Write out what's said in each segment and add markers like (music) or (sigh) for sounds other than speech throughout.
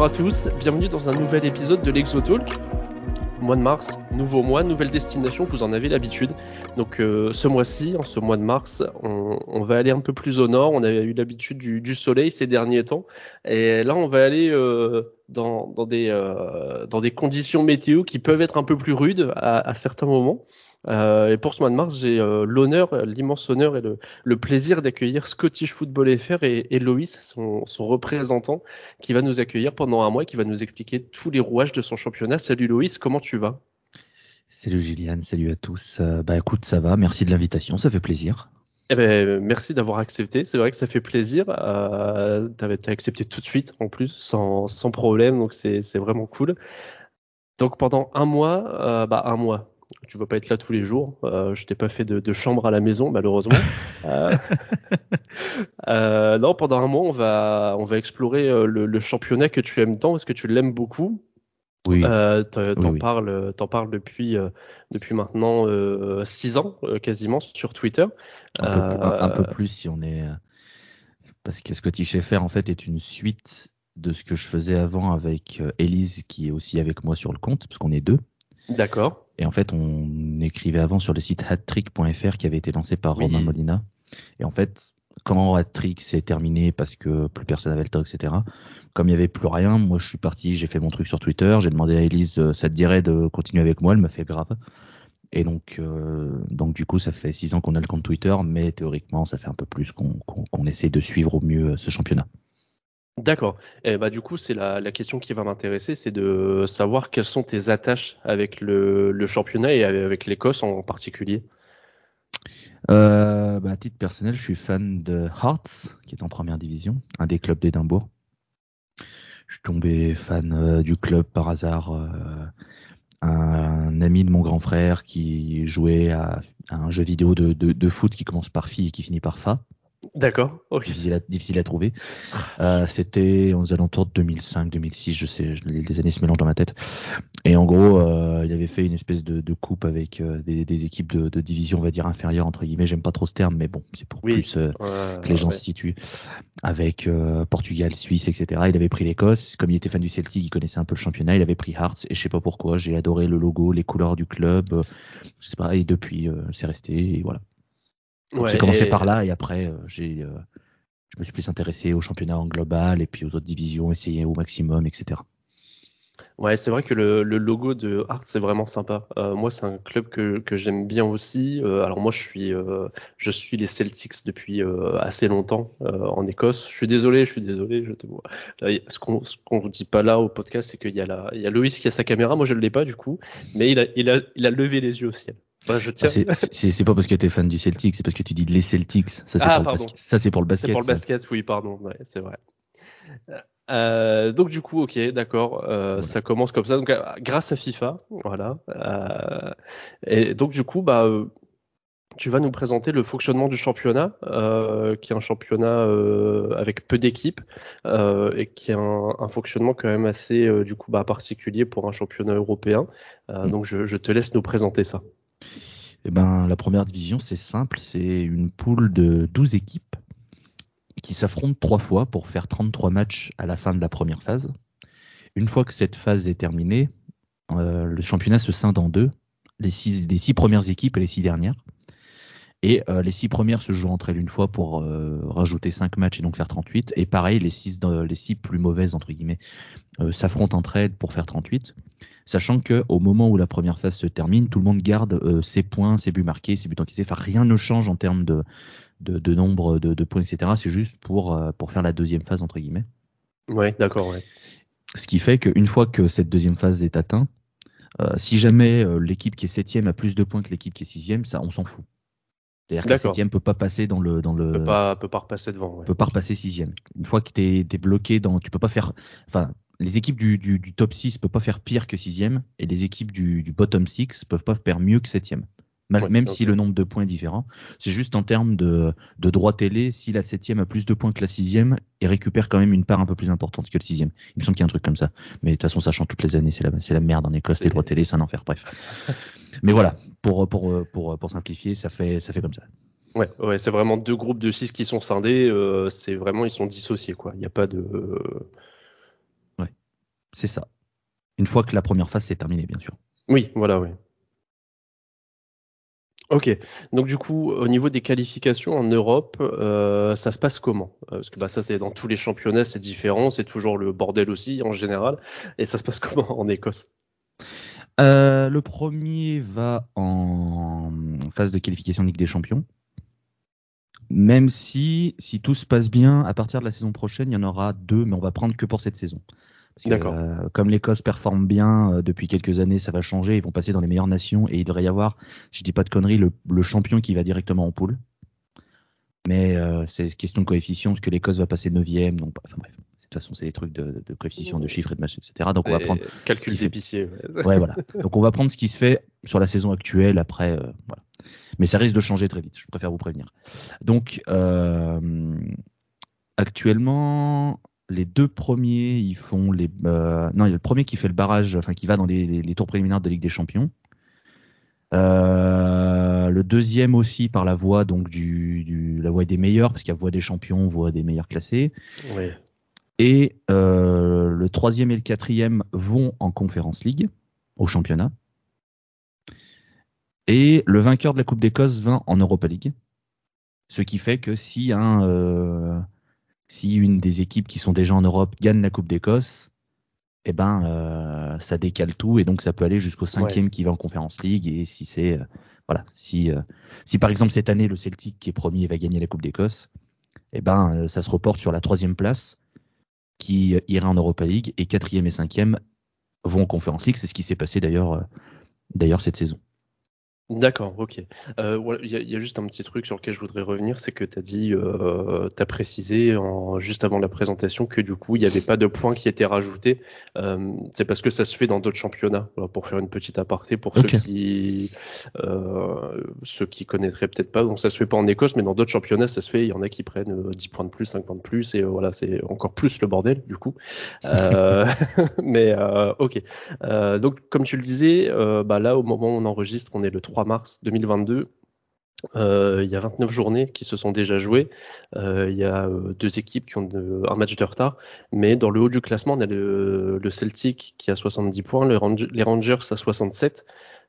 Bonjour à tous, bienvenue dans un nouvel épisode de l'Exotalk. Mois de mars, nouveau mois, nouvelle destination, vous en avez l'habitude. Donc euh, ce mois-ci, en ce mois de mars, on, va aller un peu plus au nord. On avait eu l'habitude du, soleil ces derniers temps. Et là, on va aller euh, euh, dans des conditions météo qui peuvent être un peu plus rudes à certains moments. Euh, et pour ce mois de mars, j'ai euh, l'honneur, l'immense honneur et le, plaisir d'accueillir Scottish Football FR et, et Loïs, son, son, représentant, qui va nous accueillir pendant un mois et qui va nous expliquer tous les rouages de son championnat. Salut Loïs, comment tu vas? Salut Gillian, salut à tous. Euh, bah écoute, ça va, merci de l'invitation, ça fait plaisir. Eh ben, merci d'avoir accepté. C'est vrai que ça fait plaisir. Euh, tu as accepté tout de suite, en plus, sans, sans problème. Donc, c'est vraiment cool. Donc, pendant un mois, euh, bah, un mois, tu vas pas être là tous les jours. Euh, je t'ai pas fait de, chambre à la maison, malheureusement. (laughs) Euh, euh, non, pendant un mois, on va, on va explorer euh, le, championnat que tu aimes tant, parce que tu l'aimes beaucoup. Oui. t'en parles, t'en parles depuis, depuis maintenant six ans, quasiment, sur Twitter. Un peu, plus si on est, parce que Scottish FR en fait est une suite de ce que je faisais avant avec Elise, qui est aussi avec moi sur le compte, parce qu'on est deux. D'accord. Et en fait, on écrivait avant sur le site hattrick.fr qui avait été lancé par Romain Molina. Et en fait, quand Hattrick s'est terminé parce que plus personne n'avait le temps, etc., comme il n'y avait plus rien, moi je suis parti, j'ai fait mon truc sur Twitter, j'ai demandé à Elise, euh, ça te dirait de continuer avec moi, elle m'a fait grave. Et donc, euh, donc du coup, ça fait six ans qu'on a le compte Twitter, mais théoriquement, ça fait un peu plus qu'on essaie de suivre au mieux euh, ce championnat. D'accord. Et bah du coup, c'est la, question qui va m'intéresser, c'est de savoir quelles sont tes attaches avec le, championnat et avec l'Écosse en particulier. Euh, bah, à titre personnel, je suis fan de Hearts, qui est en première division, un des clubs d'Édimbourg. Je suis tombé fan euh, du club par hasard. Euh, un, ami de mon grand frère qui jouait à, un jeu vidéo de, de, foot qui commence par Phi et qui finit par Fa. D'accord. Difficile, à, difficile à trouver. Euh, C'était aux alentours de 2005-2006, je sais, les, années se mélangent dans ma tête. Et en gros, euh, il avait fait une espèce de, de coupe avec euh, des, des, équipes de, de, division, on va dire inférieure entre guillemets. J'aime pas trop ce terme, mais bon, c'est pour plus euh, que les gens se situent. Avec euh, Portugal, Suisse, etc. Il avait pris l'Écosse. Comme il était fan du Celtic, il connaissait un peu le championnat. Il avait pris Hearts. Et je sais pas pourquoi, j'ai adoré le logo, les couleurs du club. je sais pas. Et depuis, c'est resté. Et voilà. J'ai commencé par là et après j'ai je me suis plus intéressé au championnat en global et puis aux autres divisions, essayer au maximum, etc. Ouais, c'est vrai que le, logo de Hearts c'est vraiment sympa. Euh, moi, c'est un club que, que j'aime bien aussi. Euh, alors moi, je suis euh, je suis les Celtics depuis assez longtemps en Écosse. Je suis désolé, je suis désolé. Je te ce qu'on ce qu'on dit pas là au podcast, c'est qu'il y a la il y a Loïs qui a sa caméra. Moi, je ne l'ai pas du coup, mais il a il a il a levé les yeux au ciel. Bah, je tiens. Ah, c'est pas parce que tu es fan du Celtic, c'est parce que tu dis les Celtics. Ça, c'est ah, pour, le pour le basket. C'est pour le basket, oui, pardon. Ouais, c'est vrai. Euh, donc du coup, ok, d'accord, euh, ça commence comme ça. Donc euh, grâce à FIFA, voilà. Et donc du coup, bah, tu vas nous présenter le fonctionnement du championnat, qui est un championnat avec peu d'équipes et qui a un, un, fonctionnement quand même assez du coup bah, particulier pour un championnat européen. Mm. Donc je, je te laisse nous présenter ça. Eh ben, la première division, c'est simple, c'est une poule de 12 équipes qui s'affrontent trois fois pour faire 33 matchs à la fin de la première phase. Une fois que cette phase est terminée, euh, le championnat se scinde en deux, les six, les six premières équipes et les six dernières. Et euh, les six premières se jouent entre elles une fois pour euh, rajouter 5 matchs et donc faire 38. Et pareil, les six, les six plus mauvaises, entre guillemets, euh, s'affrontent entre elles pour faire 38. Sachant que au moment où la première phase se termine, tout le monde garde ses points, ses buts marqués, ses buts encaissés. Enfin, rien ne change en termes de, de, de nombre de, de, points, etc. C'est juste pour, pour faire la deuxième phase, entre guillemets. Ouais, d'accord, ouais. Ce qui fait qu'une fois que cette deuxième phase est atteinte, si jamais l'équipe qui est septième a plus de points que l'équipe qui est sixième, ça, on s'en fout. C'est-à-dire que septième peut pas passer dans le dans le peut pas peut pas repasser devant. Ouais. Peut pas repasser sixième. Une fois que t'es es bloqué dans, tu peux pas faire. Enfin, les équipes du, du, du top 6 peuvent pas faire pire que sixième et les équipes du, du bottom 6 peuvent pas faire mieux que septième même si le nombre de points est différent. C'est juste en termes de, de droit télé, si la septième a plus de points que la sixième, il récupère quand même une part un peu plus importante que le sixième. Il me semble qu'il y a un truc comme ça. Mais de toute façon, ça change toutes les années. C'est la, c'est la merde en Écosse, les droits télé, c'est un enfer. Bref. (laughs) Mais voilà, pour, pour, pour, pour simplifier, ça fait, ça fait comme ça. Ouais, ouais c'est vraiment deux groupes de six qui sont scindés. Euh, c'est vraiment, ils sont dissociés, quoi. Il n'y a pas de. Ouais. C'est ça. Une fois que la première phase s'est terminée, bien sûr. Oui, voilà, oui. Ok, donc du coup, au niveau des qualifications en Europe, euh, ça se passe comment? Parce que bah, ça, c'est dans tous les championnats, c'est différent, c'est toujours le bordel aussi en général. Et ça se passe (laughs) comment en Écosse? Euh, Le premier va en phase de qualification Ligue des Champions. Même si, si tout se passe bien, à partir de la saison prochaine, il y en aura deux, mais on va prendre que pour cette saison. D'accord. Euh, comme l'Écosse performe bien euh, depuis quelques années, ça va changer. Ils vont passer dans les meilleures nations et il devrait y avoir, si je dis pas de conneries, le, champion qui va directement en poule. Mais euh, c'est question de coefficient parce que l'Écosse va passer 9 Donc, enfin bref, de toute façon, c'est des trucs de, de coefficient, de chiffres et de matchs, etc. Donc on va prendre. Calcul d'épicier. Ouais. voilà. Donc on va prendre ce qui se fait sur la saison actuelle après. voilà. Mais ça risque de changer très vite. Je préfère vous prévenir. Donc actuellement, les deux premiers, ils font les. Euh, non, il y a le premier qui fait le barrage, enfin qui va dans les, tours préliminaires de Ligue des Champions. Euh, le deuxième aussi par la voie donc du, la voie des meilleurs parce qu'il y a voie des champions, voie des meilleurs classés. Et euh, le troisième et le quatrième vont en Conference League au championnat. Et le vainqueur de la Coupe d'Écosse va en Europa League. Ce qui fait que si un si une des équipes qui sont déjà en Europe gagne la Coupe d'Écosse, eh ben euh, ça décale tout et donc ça peut aller jusqu'au cinquième qui va en Conférence League et si c'est euh, voilà si euh, si par exemple cette année le Celtic qui est premier va gagner la Coupe d'Écosse, eh ben ça se reporte sur la troisième place qui ira en Europa League et quatrième et cinquième vont en Conférence League. C'est ce qui s'est passé d'ailleurs d'ailleurs cette saison. D'accord, ok. Euh, il y, a juste un petit truc sur lequel je voudrais revenir, c'est que tu as dit, euh, tu as précisé en, juste avant la présentation que du coup, il n'y avait pas de points qui étaient rajoutés. Euh, c'est parce que ça se fait dans d'autres championnats, pour faire une petite aparté pour ceux qui euh, ceux qui connaîtraient peut-être pas. Donc ça se fait pas en Écosse, mais dans d'autres championnats, ça se fait. Il y en a qui prennent 10 points de plus, 5 points de plus, et voilà, c'est encore plus le bordel du coup. (laughs) mais ok. donc comme tu le disais, bah, là au moment où on enregistre, on est le 3 mars 2022. Euh, il y a 29 journées qui se sont déjà jouées. Euh, il y a euh, deux équipes qui ont un match de retard. Mais dans le haut du classement, on a le, Celtic qui a 70 points, les Rangers à 67.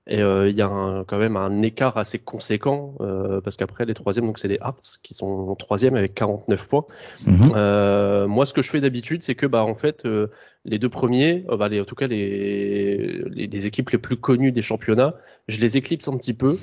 Et il y a quand même un écart assez conséquent parce qu'après les troisièmes, donc c'est les Hearts qui sont troisième avec 49 points. Mhm. moi, ce que je fais d'habitude, c'est que bah en fait les deux premiers, bah, en tout cas les, les, équipes les plus connues des championnats, je les éclipse un petit peu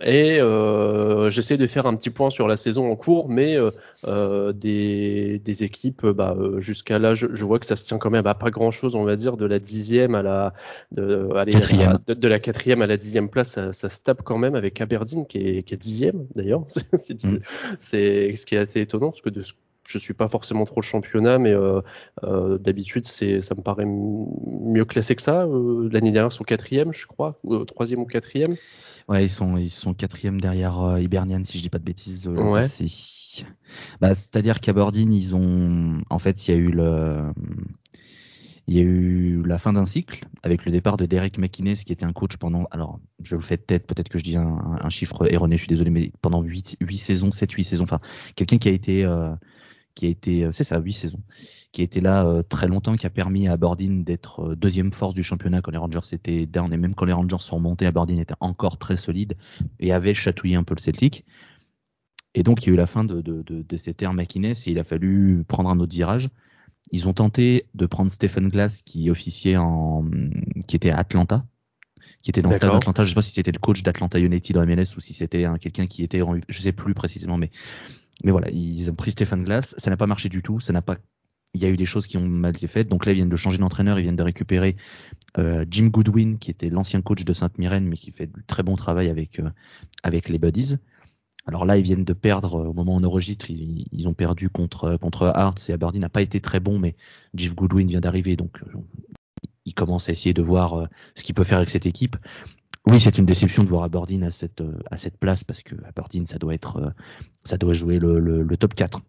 et euh, j'essaie de faire un petit point sur la saison en cours, mais euh, euh des, des, équipes, bah, euh, jusqu'à là, je, je, vois que ça se tient quand même à pas grand chose, on va dire, de la dixième à la de, allez, de, la quatrième à la dixième place, ça, ça, se tape quand même avec Aberdeen qui est, qui est dixième d'ailleurs. (laughs) Mm. c'est ce qui est assez étonnant parce que de ce je suis pas forcément trop le championnat, mais euh, euh, d'habitude, c'est, ça me paraît mieux classé que ça. Euh, l'année dernière, ils sont quatrième, je crois, ou, troisième ou quatrième. Ouais, ils sont, ils sont quatrième derrière Hibernian, si je dis pas de bêtises. ouais. Bah, c'est-à-dire qu'Aberdeen, ils ont, en fait, il y a eu le, il y a eu la fin d'un cycle avec le départ de Derek McInnes qui était un coach pendant, alors je le fais de tête, peut-être que je dis un, chiffre erroné, je suis désolé, mais pendant 8, 8 saisons, 7, 8 saisons, enfin quelqu'un qui a été qui a été, euh, c'est ça, huit saisons, qui a été là euh, très longtemps, qui a permis à Aberdeen d'être euh, deuxième force du championnat quand les Rangers étaient down et même quand les Rangers sont montés, Aberdeen était encore très solide et avait chatouillé un peu le Celtic. Et donc il y a eu la fin de, de, de, de cette ère McInnes et il a fallu prendre un autre virage. Ils ont tenté de prendre Stephen Glass qui officiait en, qui était à Atlanta, qui était dans le d'Atlanta. Je sais pas si c'était le coach d'Atlanta United dans MLS ou si c'était quelqu'un qui était, je sais plus précisément, mais mais voilà, ils ont pris Stéphane Glass, ça n'a pas marché du tout, ça n'a pas il y a eu des choses qui ont mal été faites. Donc là, ils viennent de changer d'entraîneur, ils viennent de récupérer euh, Jim Goodwin, qui était l'ancien coach de Sainte-Myrène, mais qui fait du très bon travail avec, euh, avec les Buddies. Alors là, ils viennent de perdre, au moment où on enregistre, ils, ont perdu contre, contre Hearts et Aberdeen n'a pas été très bon, mais Jim Goodwin vient d'arriver, donc euh, il commence à essayer de voir ce qu'il peut faire avec cette équipe. Oui, c'est une déception de voir Aberdeen à cette, euh, à cette place parce que Aberdeen, ça doit être, euh, ça doit jouer le, le, top 4.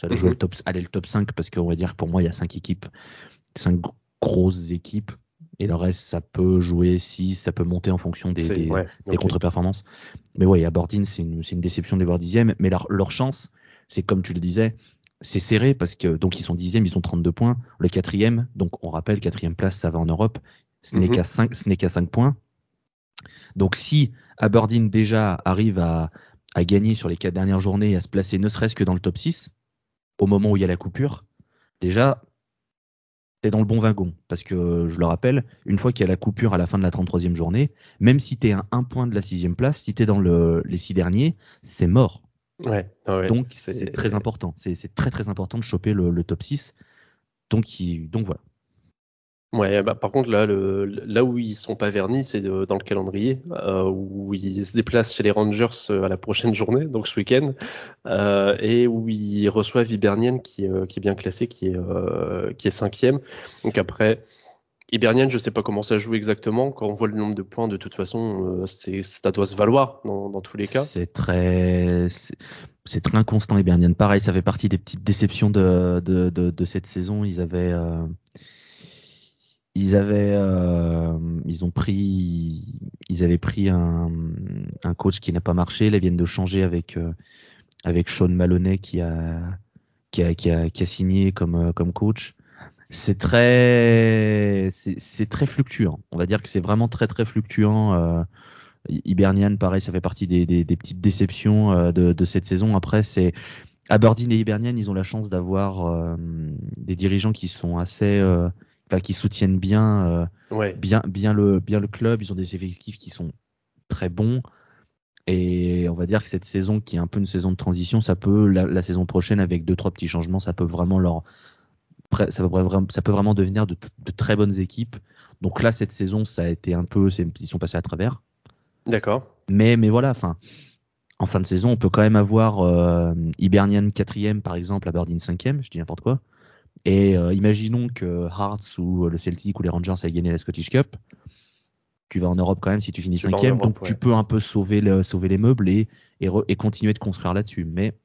Ça doit jouer mhm. le top, aller le top 5 parce qu'on va dire que pour moi, il y a 5 équipes, 5 grosses équipes. Et le reste, ça peut jouer 6, ça peut monter en fonction des, des, contre-performances. Mais ouais, Aberdeen, c'est une, une, déception de les voir dixième. Mais leur, leur chance, c'est comme tu le disais, c'est serré parce que donc ils sont dixième, ils ont 32 points. Le quatrième, donc on rappelle quatrième place, ça va en Europe. Ce n'est mhm. qu'à 5 ce n'est qu'à 5 points. Donc si Aberdeen déjà arrive à, à gagner sur les quatre dernières journées et à se placer ne serait-ce que dans le top 6 au moment où il y a la coupure, déjà t'es dans le bon wagon. Parce que, je le rappelle, une fois qu'il y a la coupure à la fin de la 33e journée, même si t'es à un point de la sixième place, si t'es dans le, les six derniers, c'est mort. Ouais, donc c'est très important. C'est très très important de choper le, le top 6. Donc, donc voilà. Ouais, bah, par contre, là, là où ils sont pas vernis, c'est dans le calendrier, euh, où ils se déplacent chez les Rangers euh, à la prochaine journée, donc ce week-end, euh, et où ils reçoivent Hibernian, qui, euh, est bien classé, qui est, euh, qui est cinquième. Donc après, Hibernian, je sais pas comment ça joue exactement. Quand on voit le nombre de points, de toute façon, ça doit se valoir dans, tous les cas. C'est très, c'est, très inconstant Hibernian. Pareil, ça fait partie des petites déceptions de, de, de cette saison. Ils avaient ils avaient, euh, ils ont pris, ils avaient pris un, un coach qui n'a pas marché. Ils viennent de changer avec euh, avec Sean Maloney qui a qui a, qui a, qui a signé comme euh, comme coach. C'est très, c'est très fluctuant. On va dire que c'est vraiment très très fluctuant. Euh, Hibernian, pareil, ça fait partie des, des, des petites déceptions euh, de, de, cette saison. Après, c'est Aberdeen et Hibernian, ils ont la chance d'avoir des dirigeants qui sont assez qui soutiennent bien, euh, bien, bien le, bien le club. Ils ont des effectifs qui sont très bons. Et on va dire que cette saison, qui est un peu une saison de transition, ça peut, la, saison prochaine, avec deux, trois petits changements, ça peut vraiment leur, ça peut vraiment, ça peut vraiment devenir de, très bonnes équipes. Donc là, cette saison, ça a été un peu, ils sont passés à travers. D'accord. Mais, mais voilà, enfin, en fin de saison, on peut quand même avoir euh, Hibernian quatrième, par exemple, Aberdeen cinquième, je dis n'importe quoi. Et euh, imaginons que Hearts ou le Celtic ou les Rangers aient gagné la Scottish Cup. Tu vas en Europe quand même si tu finis cinquième, donc tu peux un peu sauver, le, sauver les meubles et, et, continuer de construire là-dessus. Mais,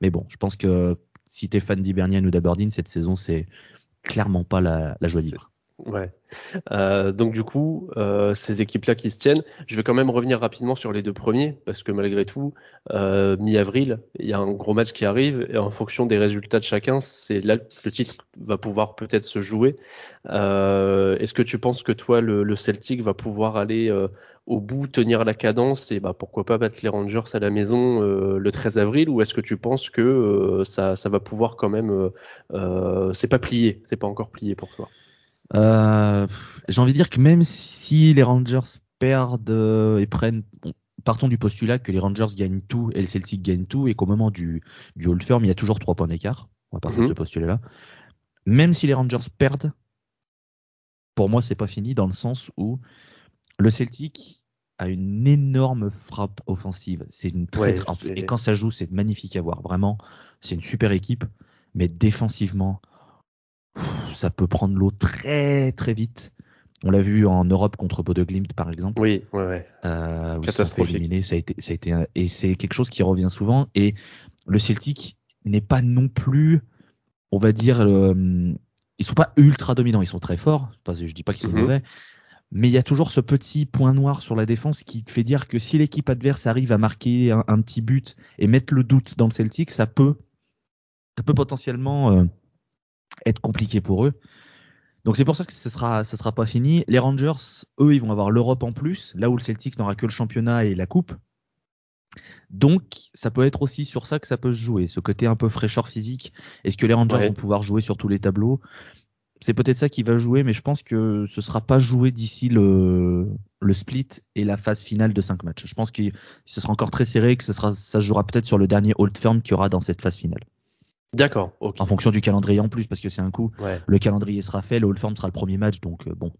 mais bon, je pense que si tu es fan d'Hibernian ou d'Aberdeen, cette saison, c'est clairement pas la, la joie libre. Ouais. Euh, donc du coup, euh, ces équipes-là qui se tiennent, je vais quand même revenir rapidement sur les deux premiers parce que malgré tout, euh, mi-avril, il y a un gros match qui arrive et en fonction des résultats de chacun, c'est là que le titre va pouvoir peut-être se jouer. Euh, est-ce que tu penses que toi, le, le Celtic va pouvoir aller euh, au bout, tenir la cadence et bah pourquoi pas battre les Rangers à la maison le 13 avril? Ou est-ce que tu penses que ça, ça va pouvoir quand même, c'est pas plié, c'est pas encore plié pour toi? Euh, j'ai envie de dire que même si les Rangers perdent euh, et prennent, partons du postulat que les Rangers gagnent tout et le Celtic gagne tout et qu'au moment du, du hold firm, il y a toujours trois points d'écart. On va partir de ce mhm. postulat-là. Même si les Rangers perdent, pour moi, c'est pas fini dans le sens où le Celtic a une énorme frappe offensive. C'est une très, et quand ça joue, c'est magnifique à voir. Vraiment, c'est une super équipe. Mais défensivement, ça peut prendre l'eau très très vite. On l'a vu en Europe contre Bodo Glimt par exemple. Oui, ouais, ouais. Euh, Catastrophique. ça a été, ça a été, et c'est quelque chose qui revient souvent. Et le Celtic n'est pas non plus, on va dire, euh, ils sont pas ultra dominants. Ils sont très forts. Je dis pas qu'ils sont mhm. mauvais, mais il y a toujours ce petit point noir sur la défense qui fait dire que si l'équipe adverse arrive à marquer un, petit but et mettre le doute dans le Celtic, ça peut, ça peut potentiellement euh, être compliqué pour eux. Donc c'est pour ça que ce sera, ce sera pas fini. Les Rangers, eux, ils vont avoir l'Europe en plus, là où le Celtic n'aura que le championnat et la coupe. Donc ça peut être aussi sur ça que ça peut se jouer, ce côté un peu fraîcheur physique. Est-ce que les Rangers vont pouvoir jouer sur tous les tableaux? C'est peut-être ça qui va jouer, mais je pense que ce sera pas joué d'ici le, le split et la phase finale de 5 matchs. Je pense que ce sera encore très serré, que ce sera, ça se jouera peut-être sur le dernier hold firm qu'il y aura dans cette phase finale. D'accord. En fonction du calendrier en plus, parce que c'est un coup. Le calendrier sera fait, le All Form sera le premier match, donc euh, bon.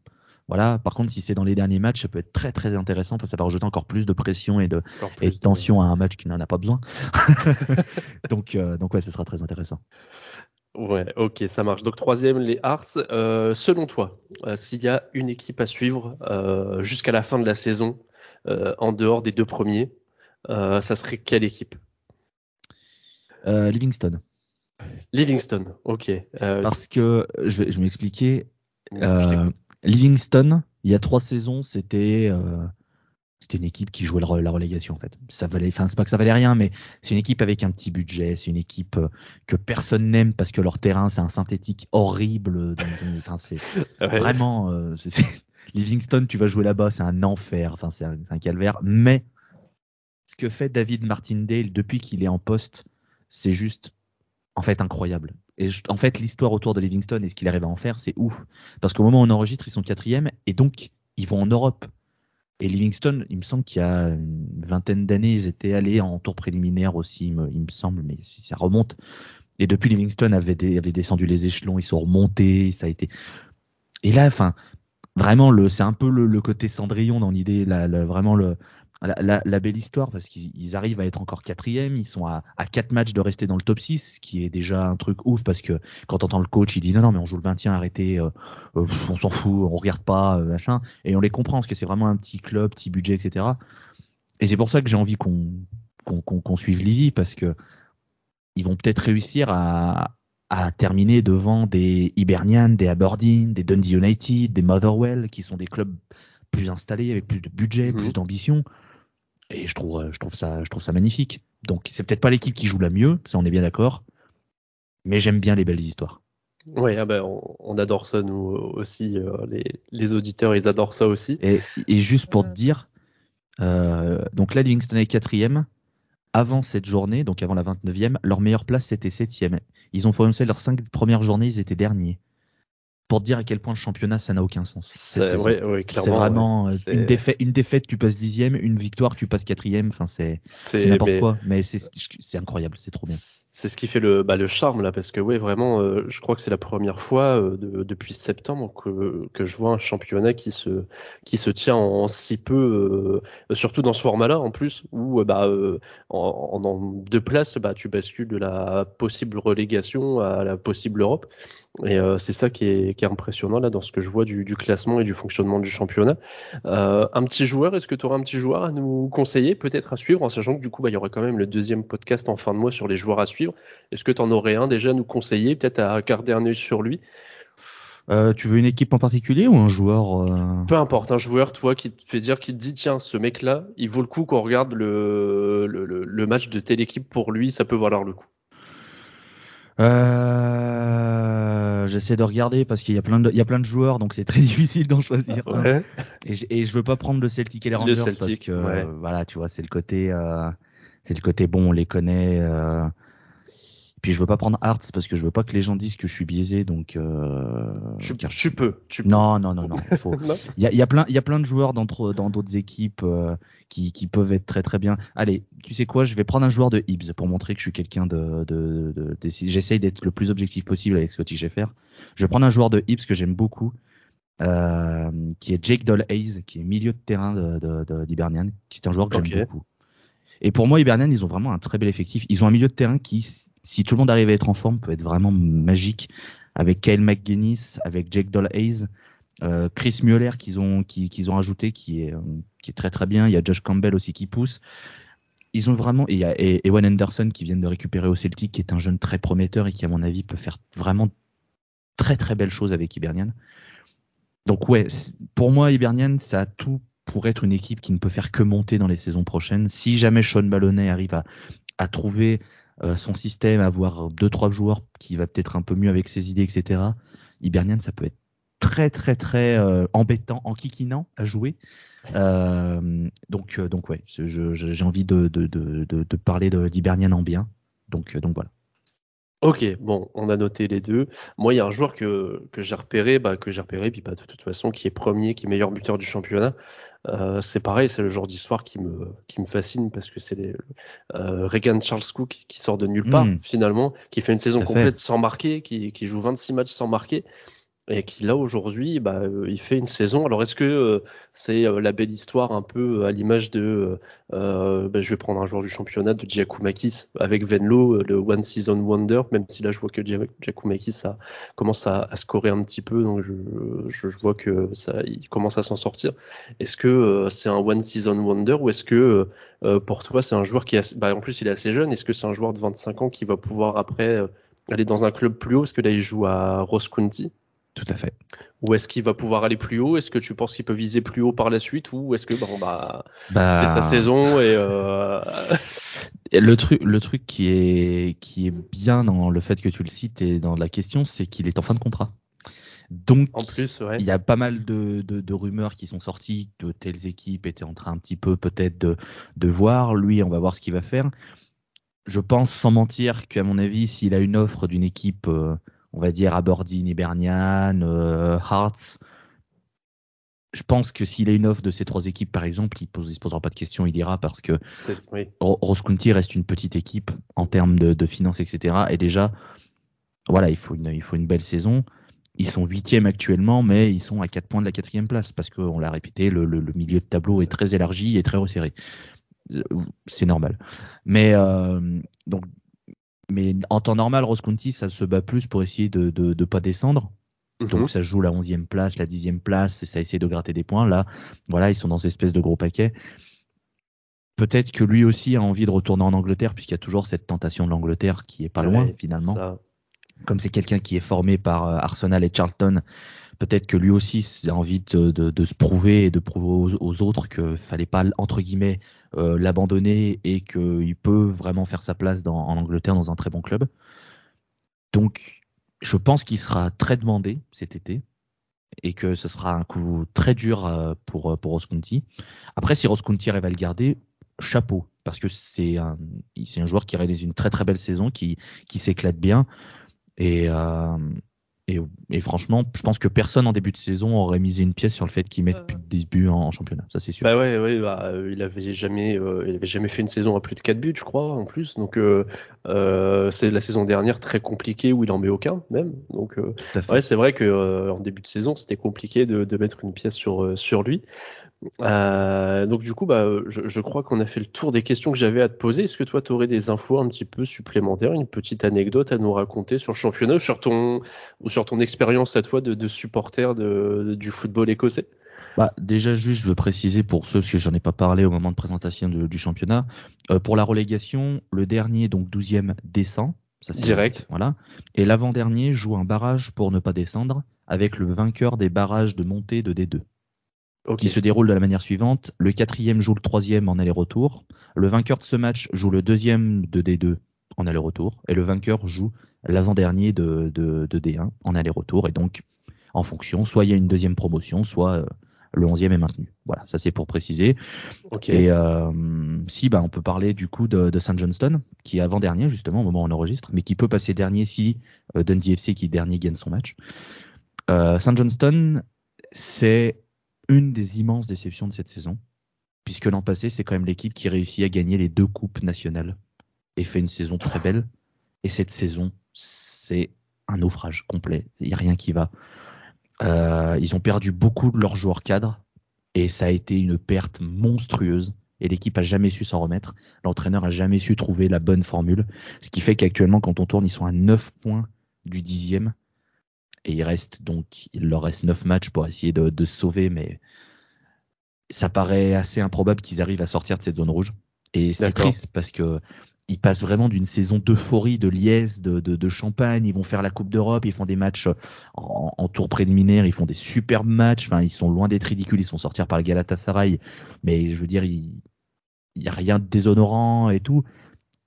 Voilà. Par contre, si c'est dans les derniers matchs, ça peut être très très intéressant que ça va rajouter encore plus de pression et de, et de tension à un match qui n'en a pas besoin. (laughs) donc, euh, donc ouais, ce sera très intéressant. Ouais, ok, ça marche. Donc troisième, les Hearts. Euh, selon toi, s'il y a une équipe à suivre jusqu'à la fin de la saison, en dehors des deux premiers, ça serait quelle équipe? Livingston. Livingston, ok. Euh, Parce que, je vais, je m'expliquer. Euh, Livingston, il y a trois saisons, c'était euh, c'était une équipe qui jouait la relégation en fait. Ça valait, enfin c'est pas que ça valait rien, mais c'est une équipe avec un petit budget, c'est une équipe euh, que personne n'aime parce que leur terrain c'est un synthétique horrible. Enfin c'est (laughs) vraiment euh, (laughs) Livingston, tu vas jouer là-bas, c'est un enfer, enfin c'est un, calvaire. Mais ce que fait David Martindale depuis qu'il est en poste, c'est juste en fait incroyable. Et en fait l'histoire autour de Livingston et ce qu'il arrive à en faire, c'est ouf. Parce qu'au moment où on enregistre, ils sont quatrième et donc ils vont en Europe. Et Livingston, il me semble qu'il y a une vingtaine d'années, ils étaient allés en tour préliminaire aussi, il me, semble, mais si ça remonte. Et depuis, Livingston avait, descendu les échelons, ils sont remontés, ça a été. Et là, enfin, vraiment, c'est un peu le, côté Cendrillon dans l'idée, vraiment le, la, belle histoire parce qu'ils arrivent à être encore quatrième, ils sont à, à quatre matchs de rester dans le top 6, ce qui est déjà un truc ouf parce que quand on entend le coach, il dit non non mais on joue le maintien, arrêtez, euh, euh, on s'en fout, on regarde pas, euh, machin, et on les comprend parce que c'est vraiment un petit club, petit budget, etc. Et c'est pour ça que j'ai envie qu'on qu'on suive Livy parce que ils vont peut-être réussir à, à terminer devant des Hibernian, des Aberdeen, des Dundee United, des Motherwell, qui sont des clubs plus installés, avec plus de budget, plus mhm. d'ambition. Et je trouve, je trouve ça, je trouve ça magnifique. Donc c'est peut-être pas l'équipe qui joue la mieux, ça on est bien d'accord. Mais j'aime bien les belles histoires. Oui, ah ben, on, adore ça nous aussi. Euh, les, auditeurs, ils adorent ça aussi. Et, juste pour te dire, euh, donc là Livingston est quatrième. Avant cette journée, donc avant la 29e, leur meilleure place c'était septième. Ils ont prononcé leurs cinq premières journées, ils étaient derniers pour dire à quel point le championnat ça n'a aucun sens. C'est vraiment euh, une, défaite, une défaite, tu passes dixième, une victoire, tu passes quatrième. Enfin, c'est n'importe quoi, mais c'est incroyable, c'est trop bien. C'est ce qui fait le, bah, le charme là, parce que ouais, vraiment, euh, je crois que c'est la première fois euh, depuis septembre que, que je vois un championnat qui se, qui se tient en, si peu, surtout dans ce format-là en plus, où bah, en, en, deux places, bah, tu bascules de la possible relégation à la possible Europe. Et c'est ça qui est, qui est, impressionnant là dans ce que je vois du, du classement et du fonctionnement du championnat. Euh, un petit joueur, est-ce que tu auras un petit joueur à nous conseiller, peut-être à suivre, en sachant que du coup, bah, il y aura quand même le deuxième podcast en fin de mois sur les joueurs à suivre. Est-ce que tu en aurais un déjà à nous conseiller, peut-être à garder un œil sur lui? Euh, tu veux une équipe en particulier ou un joueur euh? Peu importe, un joueur, toi, qui te fait dire, qui te dit, tiens, ce mec-là, il vaut le coup qu'on regarde le, le, le, match de telle équipe pour lui, ça peut valoir le coup. Euh, j'essaie de regarder parce qu'il y a plein de, il y a plein de joueurs, donc c'est très (laughs) difficile d'en choisir. Et, je, et je veux pas prendre le Celtic et les Rangers parce que voilà, tu vois, c'est le côté, euh, c'est le côté bon, on les connaît. Euh, puis je veux pas prendre Arts parce que je veux pas que les gens disent que je suis biaisé, donc. Euh, tu, tu, peux, tu peux. Non, non, non, non. Il (laughs) y, a, y, a, plein, il y a plein de joueurs dans d'autres équipes euh, qui, qui, peuvent être très très bien. Allez, tu sais quoi Je vais prendre un joueur de Hibs pour montrer que je suis quelqu'un de. de, de, J'essaye d'être le plus objectif possible avec ce que j'ai faire. Je vais prendre un joueur de Hibs que j'aime beaucoup. Euh, qui est Jake Doll Hayes, qui est milieu de terrain d'Hibernian, qui est un joueur que j'aime beaucoup. Et pour moi, Hibernian, ils ont vraiment un très bel effectif. Ils ont un milieu de terrain qui, si tout le monde arrive à être en forme, peut être vraiment magique. Avec Kyle McGuinness, avec Jake Doll Hayes, euh, Chris Mueller qu'ils ont, qu'ils ont ajouté, qui est, euh, qui est très très bien. Il y a Josh Campbell aussi qui pousse. Ils ont vraiment, et il y a Ewan Anderson qui vient de récupérer au Celtic, qui est un jeune très prometteur et qui, à mon avis, peut faire vraiment très très belles choses avec Hibernian. Donc ouais, pour moi, Hibernian, ça a tout pour être une équipe qui ne peut faire que monter dans les saisons prochaines. Si jamais Sean Ballonnet arrive à, à trouver euh, son système, avoir deux trois joueurs qui va peut-être un peu mieux avec ses idées, etc. Hibernian, ça peut être très très très euh, embêtant, enquiquinant à jouer. Euh, donc donc ouais, j'ai envie de, de, de, de parler d'Hibernian en bien. Donc donc voilà. Ok, bon, on a noté les deux. Moi, il y a un joueur que, que j'ai repéré, bah, que j'ai repéré, puis bah, de toute façon, qui est premier, qui est meilleur buteur du championnat. Euh, c'est pareil, c'est le genre d'histoire qui me, qui me fascine parce que c'est euh, Regan Charles Cook qui sort de nulle part, hmm. finalement, qui fait une saison complète sans marquer, qui, qui joue 26 matchs sans marquer et qui là aujourd'hui bah, euh, il fait une saison. Alors est-ce que euh, c'est euh, la belle histoire un peu à l'image de bah, je vais prendre un joueur du championnat de Giacomakis avec Venlo le one season wonder même si là je vois que Giacomakis commence à, scorer un petit peu donc je, je, vois que ça il commence à s'en sortir. Est-ce que c'est un one season wonder ou est-ce que pour toi c'est un joueur qui est bah, en plus il est assez jeune. Est-ce que c'est un joueur de 25 ans qui va pouvoir après aller dans un club plus haut? Parce que là il joue à Ross County? Tout à fait. Ou est-ce qu'il va pouvoir aller plus haut? Est-ce que tu penses qu'il peut viser plus haut par la suite? Ou est-ce que bon, bah, Bah, c'est sa saison et euh, Le truc, le truc qui est, qui est bien dans le fait que tu le cites et dans la question, c'est qu'il est en fin de contrat. Donc, en plus, ouais. il y a pas mal de, de, de rumeurs qui sont sorties que telles équipes étaient en train un petit peu peut-être de, de voir. Lui, on va voir ce qu'il va faire. Je pense sans mentir qu'à mon avis, s'il a une offre d'une équipe, euh, on va dire Aberdeen, Hibernian, euh, Hearts, je pense que s'il a une offre de ces trois équipes, par exemple, il ne se posera pas de questions, il ira parce que oui. Ro- Rose County reste une petite équipe en termes de, de finances, etc. Et déjà, voilà, il faut une, il faut une belle saison. Ils sont huitièmes actuellement, mais ils sont à 4 points de la quatrième place parce qu'on l'a répété, le, le- le milieu de tableau est très élargi et très resserré. Euh, C'est normal. Mais euh, donc, mais en temps normal, Rose County, ça se bat plus pour essayer de ne pas descendre. Mhm. Donc ça joue la 11e place, la 10e place, et ça essaie de gratter des points. Là, voilà, ils sont dans cette espèce de gros paquet. Peut-être que lui aussi a envie de retourner en Angleterre, puisqu'il y a toujours cette tentation de l'Angleterre qui est pas loin finalement. ça. Comme c'est quelqu'un qui est formé par euh, Arsenal et Charlton, peut-être que lui aussi a envie de, de- se prouver et de prouver aux, autres qu'il fallait pas entre guillemets euh, l'abandonner et qu'il peut vraiment faire sa place en Angleterre dans un très bon club. Donc, je pense qu'il sera très demandé cet été et que ce sera un coup très dur euh, pour, pour Ross County. Après, si Ross County arrive à le garder, chapeau, parce que c'est un, joueur qui réalise une très très belle saison, qui, s'éclate bien. Et, euh, et, et franchement, je pense que personne en début de saison aurait misé une pièce sur le fait qu'il mette plus de 10 buts en, en championnat, ça c'est sûr. Bah ouais, ouais bah, euh, il avait jamais, euh, il avait jamais fait une saison à plus de 4 buts, je crois, en plus. Donc euh, euh, c'est la saison dernière très compliquée où il en met aucun même. Donc euh, ouais, c'est vrai que euh, en début de saison c'était compliqué de, de mettre une pièce sur euh, sur lui. Euh, donc du coup, bah, je, je crois qu'on a fait le tour des questions que j'avais à te poser. Est-ce que toi, tu aurais des infos un petit peu supplémentaires, une petite anecdote à nous raconter sur le championnat ou sur ton, ou sur ton expérience à toi de, de supporter de, du football écossais? Bah, déjà, juste, je veux préciser pour ceux, parce que j'en ai pas parlé au moment de présentation de- du championnat, euh, pour la relégation, le dernier, donc 12e, descend. Ça, c'est- Direct. Voilà. Et l'avant-dernier joue un barrage pour ne pas descendre avec le vainqueur des barrages de montée de D2 Ok. qui se déroule de la manière suivante. Le quatrième joue le troisième en aller-retour. Le vainqueur de ce match joue le deuxième de D2 en aller-retour. Et le vainqueur joue l'avant-dernier de, de, de D1 en aller-retour. Et donc, en fonction, soit il y a une deuxième promotion, soit euh, le onzième est maintenu. Voilà, ça c'est pour préciser. Ok. Et euh, si, bah, on peut parler du coup de, de Saint Johnston, qui est avant-dernier justement au moment où on enregistre, mais qui peut passer dernier si euh, Dundee FC qui est dernier gagne son match. Euh, Saint Johnston, c'est une des immenses déceptions de cette saison, puisque l'an passé, c'est quand même l'équipe qui réussit à gagner les deux coupes nationales et fait une saison très belle. Et cette saison, c'est un naufrage complet. Il n'y a rien qui va. Euh, ils ont perdu beaucoup de leurs joueurs cadres et ça a été une perte monstrueuse. Et l'équipe a jamais su s'en remettre. L'entraîneur a jamais su trouver la bonne formule. Ce qui fait qu'actuellement, quand on tourne, ils sont à 9 points du dixième. Et il reste donc, il leur reste 9 matchs pour essayer de, de se sauver, mais ça paraît assez improbable qu'ils arrivent à sortir de cette zone rouge. Et c'est triste parce que ils passent vraiment d'une saison d'euphorie, de liesse, de, de, de champagne. Ils vont faire la Coupe d'Europe, ils font des matchs en, en tour préliminaire, ils font des superbes matchs. Enfin, ils sont loin d'être ridicules. Ils sont sortis par le Galatasaray, mais je veux dire, il n'y a rien de déshonorant et tout.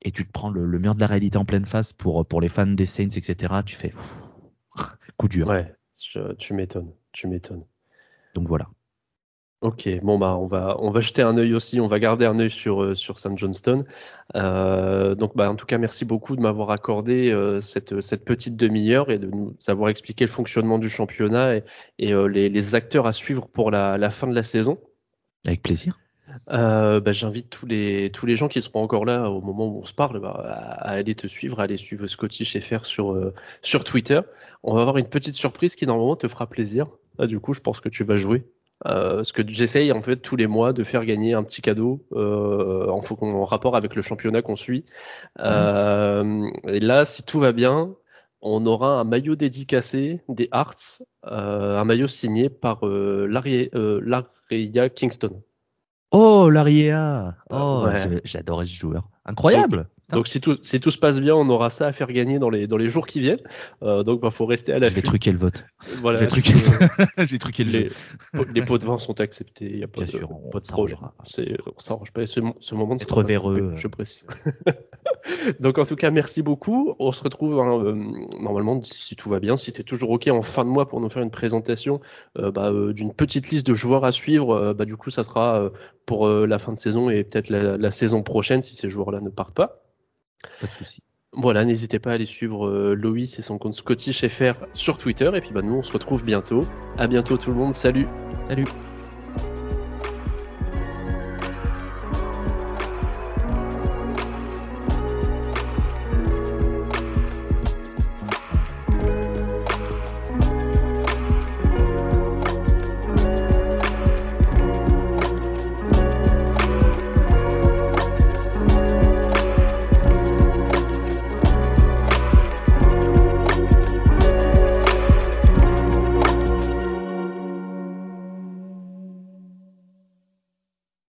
Et tu te prends le, le mur de la réalité en pleine face pour, pour les fans des Saints, etc. Tu fais pff, coup dur. Ouais, je- tu m'étonnes, tu m'étonnes. Donc voilà. Ok, bon bah on va on va jeter un œil aussi, on va garder un œil sur euh, sur St Johnston. Euh, donc bah en tout cas merci beaucoup de m'avoir accordé euh, cette cette petite demi-heure et de nous avoir expliqué le fonctionnement du championnat et, et, euh, les, les acteurs à suivre pour la, la fin de la saison. Avec plaisir. Euh, bah, j'invite tous les gens qui seront encore là au moment où on se parle bah, à, aller te suivre, à aller suivre Scottish FR sur euh, sur Twitter. On va avoir une petite surprise qui normalement te fera plaisir. Ah, du coup, je pense que tu vas jouer. Euh, ce que j'essaye en fait tous les mois de faire gagner un petit cadeau euh, en, rapport avec le championnat qu'on suit. Et là, si tout va bien, on aura un maillot dédicacé des Hearts, un maillot signé par Laria Kingston. Oh, l'Ariea Oh, Ouais. je- j'adorais ce joueur. Incroyable. Donc si tout, si tout se passe bien, on aura ça à faire gagner dans les, dans les jours qui viennent. Euh, donc il bah, faut rester à la Je vais truquer le vote. Voilà, je vais truquer, (laughs) je vais truquer le les, jeu. les pots de vin sont acceptés, il n'y a pas Bien de, sûr, on pas de problème. s'arrangera. C'est- On s'arrange pas. Ce, ce moment de Être véreux, Je précise. (laughs) Donc en tout cas, merci beaucoup. On se retrouve hein, euh, normalement, si, tout va bien, si tu es toujours OK en fin de mois pour nous faire une présentation euh, bah, d'une petite liste de joueurs à suivre, bah, du coup ça sera pour euh, la fin de saison et peut-être la, la saison prochaine si ces joueurs-là ne partent pas. Pas de souci. Voilà, n'hésitez pas à aller suivre euh, Loïs et son compte Scottish FR sur Twitter. Et puis bah, nous, on se retrouve bientôt. À bientôt tout le monde. Salut Salut.